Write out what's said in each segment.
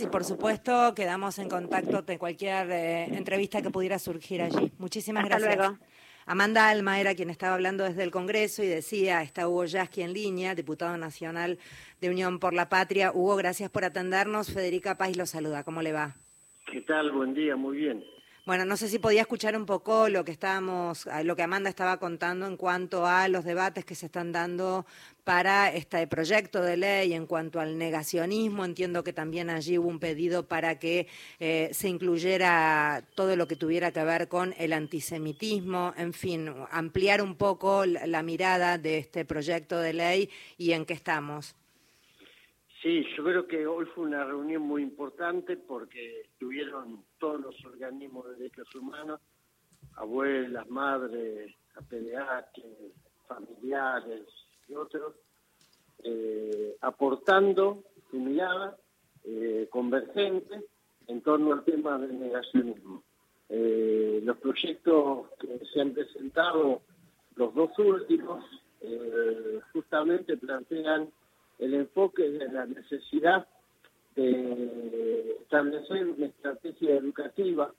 Y por supuesto, quedamos en contacto de cualquier eh, entrevista que pudiera surgir allí. Muchísimas Hasta gracias. luego. Amanda Alma era quien estaba hablando desde el Congreso y decía, está Hugo Yasky en línea, diputado nacional de Unión por la Patria. Hugo, gracias por atendernos. Federica Paz lo saluda. ¿Cómo le va? ¿Qué tal? Buen día, muy bien. Bueno, no sé si podía escuchar un poco lo que estábamos, lo que Amanda estaba contando en cuanto a los debates que se están dando para este proyecto de ley, en cuanto al negacionismo. Entiendo que también allí hubo un pedido para que eh, se incluyera todo lo que tuviera que ver con el antisemitismo, en fin, ampliar un poco la, la mirada de este proyecto de ley y en qué estamos. Sí, yo creo que hoy fue una reunión muy importante porque estuvieron todos los organismos de derechos humanos, abuelas, madres, APDH, familiares y otros, eh, aportando su mirada eh, convergente en torno al tema del negacionismo. Eh, los proyectos que se han presentado, los dos últimos, justamente plantean el enfoque de la necesidad de establecer una estrategia educativa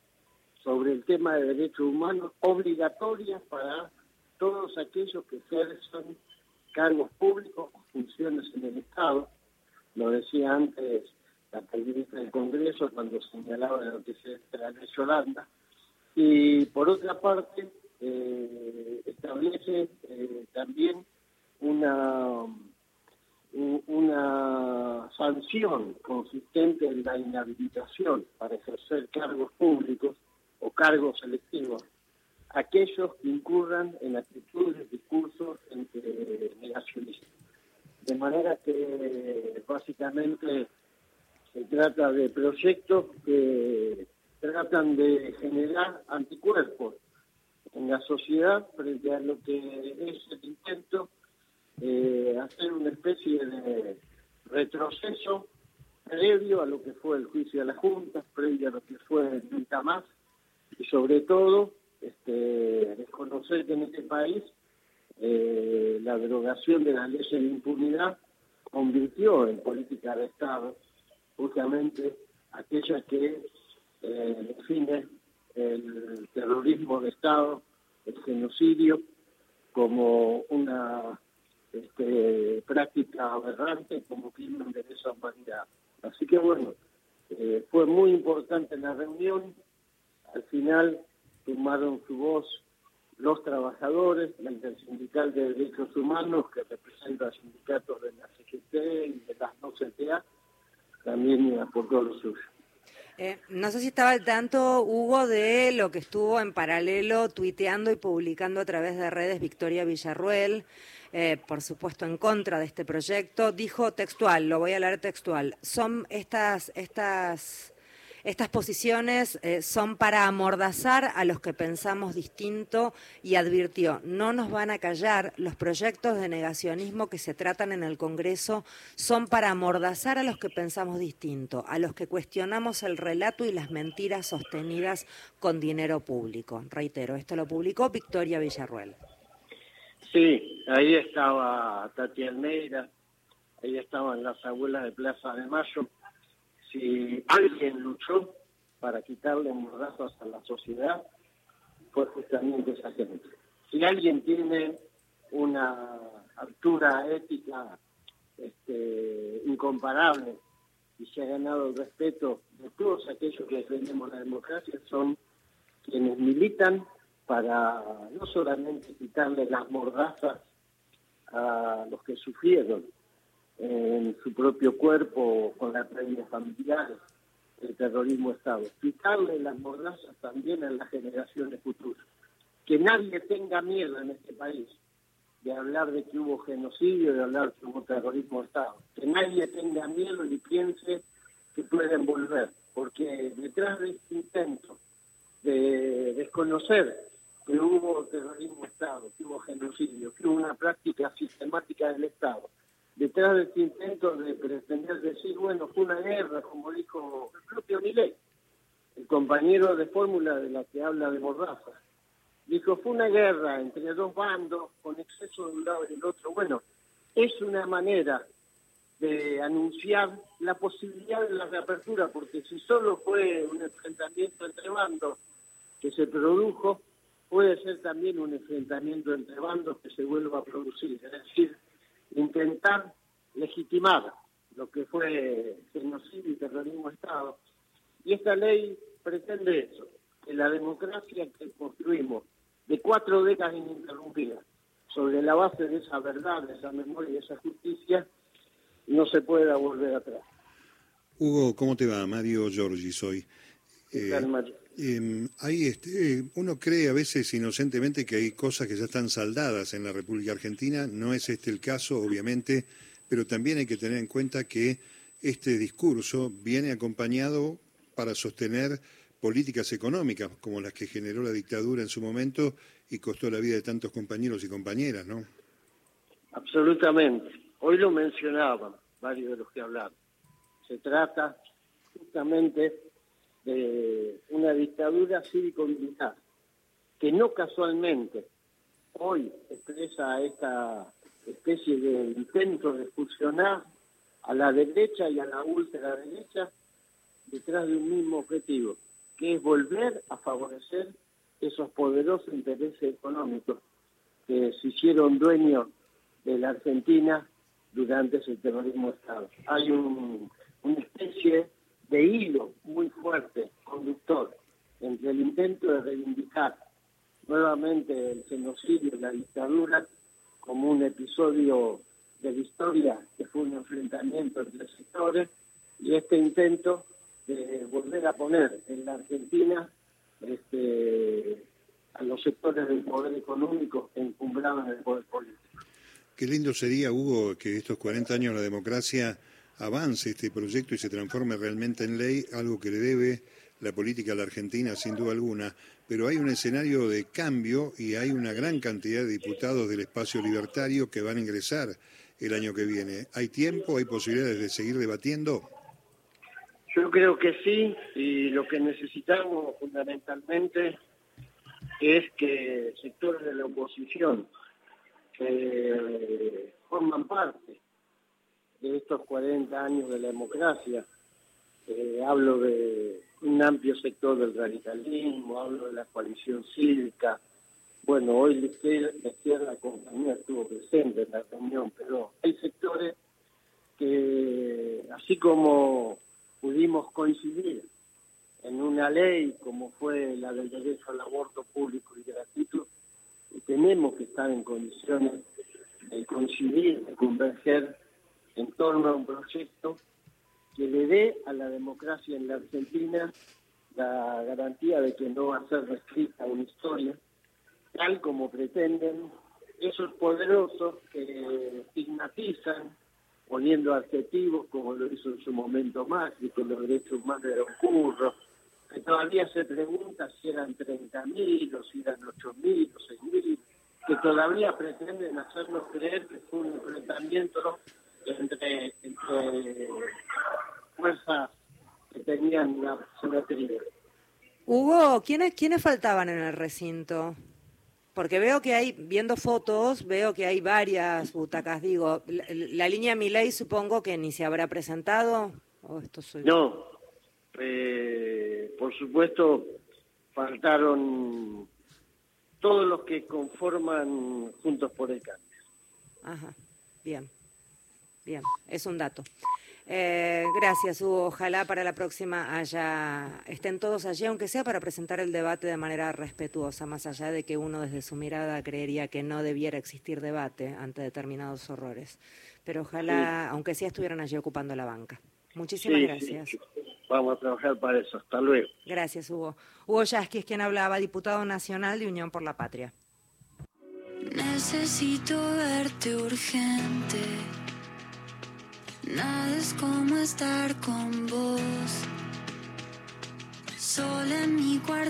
sobre el tema de derechos humanos obligatoria para todos aquellos que ejercen cargos públicos o funciones en el Estado. Lo decía antes la periodista del Congreso cuando señalaba lo que se la ley Yolanda. Y por otra parte, eh, establece eh, también una una sanción consistente en la inhabilitación para ejercer cargos públicos o cargos selectivos aquellos que incurran en actitudes, discursos entre negacionistas. De manera que básicamente se trata de proyectos que tratan de generar anticuerpos en la sociedad frente a lo que es el intento eh, hacer una especie de retroceso previo a lo que fue el juicio de la Junta, previo a lo que fue Nunca Más, y sobre todo este, desconocer que en este país eh, la derogación de las leyes de impunidad convirtió en política de Estado justamente aquellas que eh, definen el terrorismo de Estado, el genocidio, como una este, práctica aberrante como crimen de esa humanidad. Así que bueno, eh, fue muy importante la reunión. Al final tomaron su voz los trabajadores, la Intersindical de Derechos Humanos, que representa sindicatos de la CGT y de las no CTA, también aportó lo suyo. Eh, no sé si estaba al tanto, Hugo, de lo que estuvo en paralelo tuiteando y publicando a través de redes Victoria Villarruel, eh, por supuesto en contra de este proyecto. Dijo textual, lo voy a leer textual, son estas, estas estas posiciones eh, son para amordazar a los que pensamos distinto y advirtió, no nos van a callar, los proyectos de negacionismo que se tratan en el Congreso son para amordazar a los que pensamos distinto, a los que cuestionamos el relato y las mentiras sostenidas con dinero público. Reitero, esto lo publicó Victoria Villarruel. Sí, ahí estaba Tati Almeida, ahí estaban las abuelas de Plaza de Mayo, si alguien luchó para quitarle mordazos a la sociedad, fue justamente esa gente. Si alguien tiene una altura ética este, incomparable y se ha ganado el respeto de todos aquellos que defendemos la democracia, son quienes militan para no solamente quitarle las mordazas a los que sufrieron, en su propio cuerpo con las redes familiares, el terrorismo Estado. Quitarle las mordazas también a las generaciones futuras. Que nadie tenga miedo en este país de hablar de que hubo genocidio, de hablar que hubo terrorismo Estado. Que nadie tenga miedo ni piense que pueden volver, porque detrás de este intento de desconocer que hubo terrorismo Estado, que hubo genocidio, que hubo una práctica sistemática del Estado, detrás de este intento de pretender decir, bueno, fue una guerra, como dijo el propio Millet, el compañero de fórmula de la que habla de Mordaza. Dijo, fue una guerra entre dos bandos, con exceso de un lado y del otro. Bueno, es una manera de anunciar la posibilidad de la reapertura, porque si solo fue un enfrentamiento entre bandos que se produjo, puede ser también un enfrentamiento entre bandos que se vuelva a producir, es decir, intentar legitimar lo que fue genocidio y terrorismo Estado. Y esta ley pretende eso, que la democracia que construimos de cuatro décadas ininterrumpidas, sobre la base de esa verdad, de esa memoria y de esa justicia, no se pueda volver atrás. Hugo, ¿cómo te va? Mario Giorgi soy. Eh, em, hay este, uno cree a veces inocentemente que hay cosas que ya están saldadas en la República Argentina. No es este el caso, obviamente, pero también hay que tener en cuenta que este discurso viene acompañado para sostener políticas económicas como las que generó la dictadura en su momento y costó la vida de tantos compañeros y compañeras, ¿no? Absolutamente. Hoy lo mencionaban varios de los que hablaron. Se trata justamente de una dictadura cívico-militar que no casualmente hoy expresa esta especie de intento de fusionar a la derecha y a la ultraderecha detrás de un mismo objetivo, que es volver a favorecer esos poderosos intereses económicos que se hicieron dueños de la Argentina durante ese terrorismo Estado. Hay un, una especie de hilo muy fuerte, conductor, entre el intento de reivindicar nuevamente el genocidio y la dictadura como un episodio de la historia que fue un enfrentamiento entre sectores y este intento de volver a poner en la Argentina este, a los sectores del poder económico encumbrados en el poder político. Qué lindo sería, Hugo, que estos 40 años la democracia avance este proyecto y se transforme realmente en ley, algo que le debe la política a la Argentina, sin duda alguna. Pero hay un escenario de cambio y hay una gran cantidad de diputados del espacio libertario que van a ingresar el año que viene. ¿Hay tiempo? ¿Hay posibilidades de seguir debatiendo? Yo creo que sí, y lo que necesitamos fundamentalmente es que sectores de la oposición que forman parte de estos 40 años de la democracia. Eh, hablo de un amplio sector del radicalismo, hablo de la coalición cívica. Bueno, hoy la izquierda, la izquierda compañía estuvo presente en la reunión, pero hay sectores que, así como pudimos coincidir en una ley como fue la del derecho al aborto público y gratuito, tenemos que estar en condiciones de coincidir, de converger en torno a un proyecto que le dé a la democracia en la Argentina la garantía de que no va a ser reescrita una historia, tal como pretenden esos poderosos que estigmatizan, poniendo adjetivos como lo hizo en su momento Macri, que los derechos humanos eran curros, que todavía se pregunta si eran 30.000 o si eran 8.000 o 6.000, que todavía pretenden hacernos creer que fue un enfrentamiento entre, que tenían una simetría. Hugo, ¿quiénes, ¿quiénes faltaban en el recinto? Porque veo que hay, viendo fotos, veo que hay varias butacas. Digo, la, la línea Miley supongo que ni se habrá presentado. ¿O esto soy... No, eh, por supuesto, faltaron todos los que conforman Juntos por el Cambio. Ajá, bien, bien, es un dato. Eh, gracias, Hugo. Ojalá para la próxima haya, estén todos allí, aunque sea para presentar el debate de manera respetuosa, más allá de que uno desde su mirada creería que no debiera existir debate ante determinados horrores. Pero ojalá, aunque sea, estuvieran allí ocupando la banca. Muchísimas gracias. Vamos a trabajar para eso. Hasta luego. Gracias, Hugo. Hugo Yasky es quien hablaba, diputado nacional de Unión por la Patria. Necesito verte urgente. Nada es como estar con vos. Sola en mi cuarto.